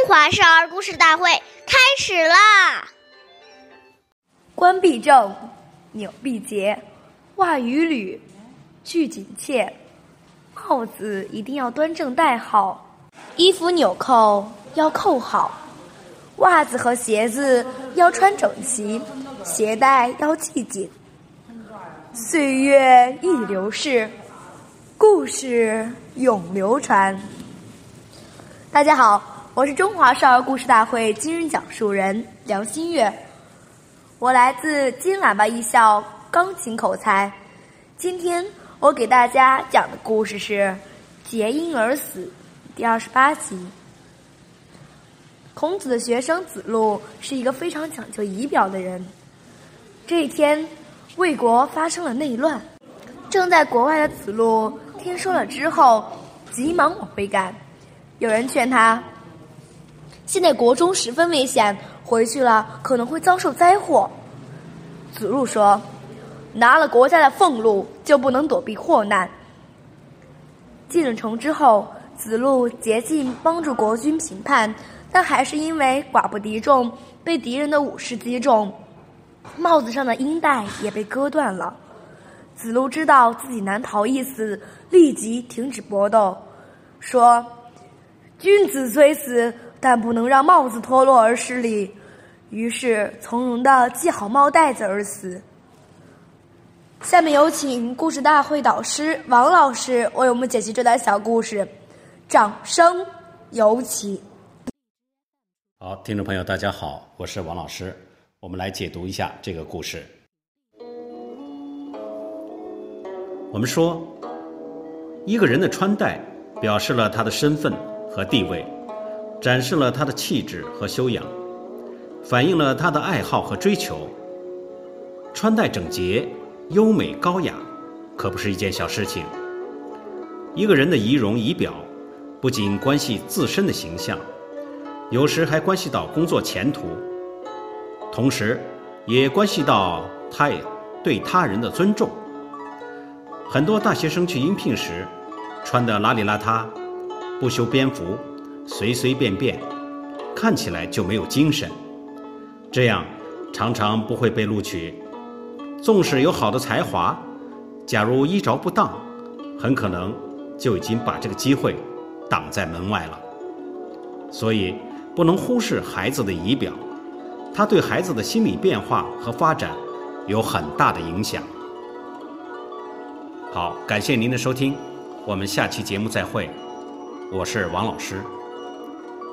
中华少儿故事大会开始啦！冠必正，纽必结，袜与履俱紧切，帽子一定要端正戴好，衣服纽扣要扣好，袜子和鞋子要穿整齐，鞋带要系紧。岁月易流逝，故事永流传。大家好。我是中华少儿故事大会今日讲述人梁新月，我来自金喇叭艺校钢琴口才。今天我给大家讲的故事是《结婴而死》第二十八集。孔子的学生子路是一个非常讲究仪表的人。这一天，魏国发生了内乱，正在国外的子路听说了之后，急忙往回赶。有人劝他。现在国中十分危险，回去了可能会遭受灾祸。子路说：“拿了国家的俸禄，就不能躲避祸难。”进了城之后，子路竭尽帮助国君平叛，但还是因为寡不敌众，被敌人的武士击中，帽子上的缨带也被割断了。子路知道自己难逃一死，立即停止搏斗，说：“君子虽死。”但不能让帽子脱落而失礼，于是从容的系好帽带子而死。下面有请故事大会导师王老师为我们解析这段小故事，掌声有请。好，听众朋友，大家好，我是王老师，我们来解读一下这个故事。我们说，一个人的穿戴表示了他的身份和地位。展示了他的气质和修养，反映了他的爱好和追求。穿戴整洁、优美高雅，可不是一件小事情。一个人的仪容仪表，不仅关系自身的形象，有时还关系到工作前途，同时，也关系到他对他人的尊重。很多大学生去应聘时，穿得邋里邋遢，不修边幅。随随便便，看起来就没有精神，这样常常不会被录取。纵使有好的才华，假如衣着不当，很可能就已经把这个机会挡在门外了。所以不能忽视孩子的仪表，他对孩子的心理变化和发展有很大的影响。好，感谢您的收听，我们下期节目再会。我是王老师。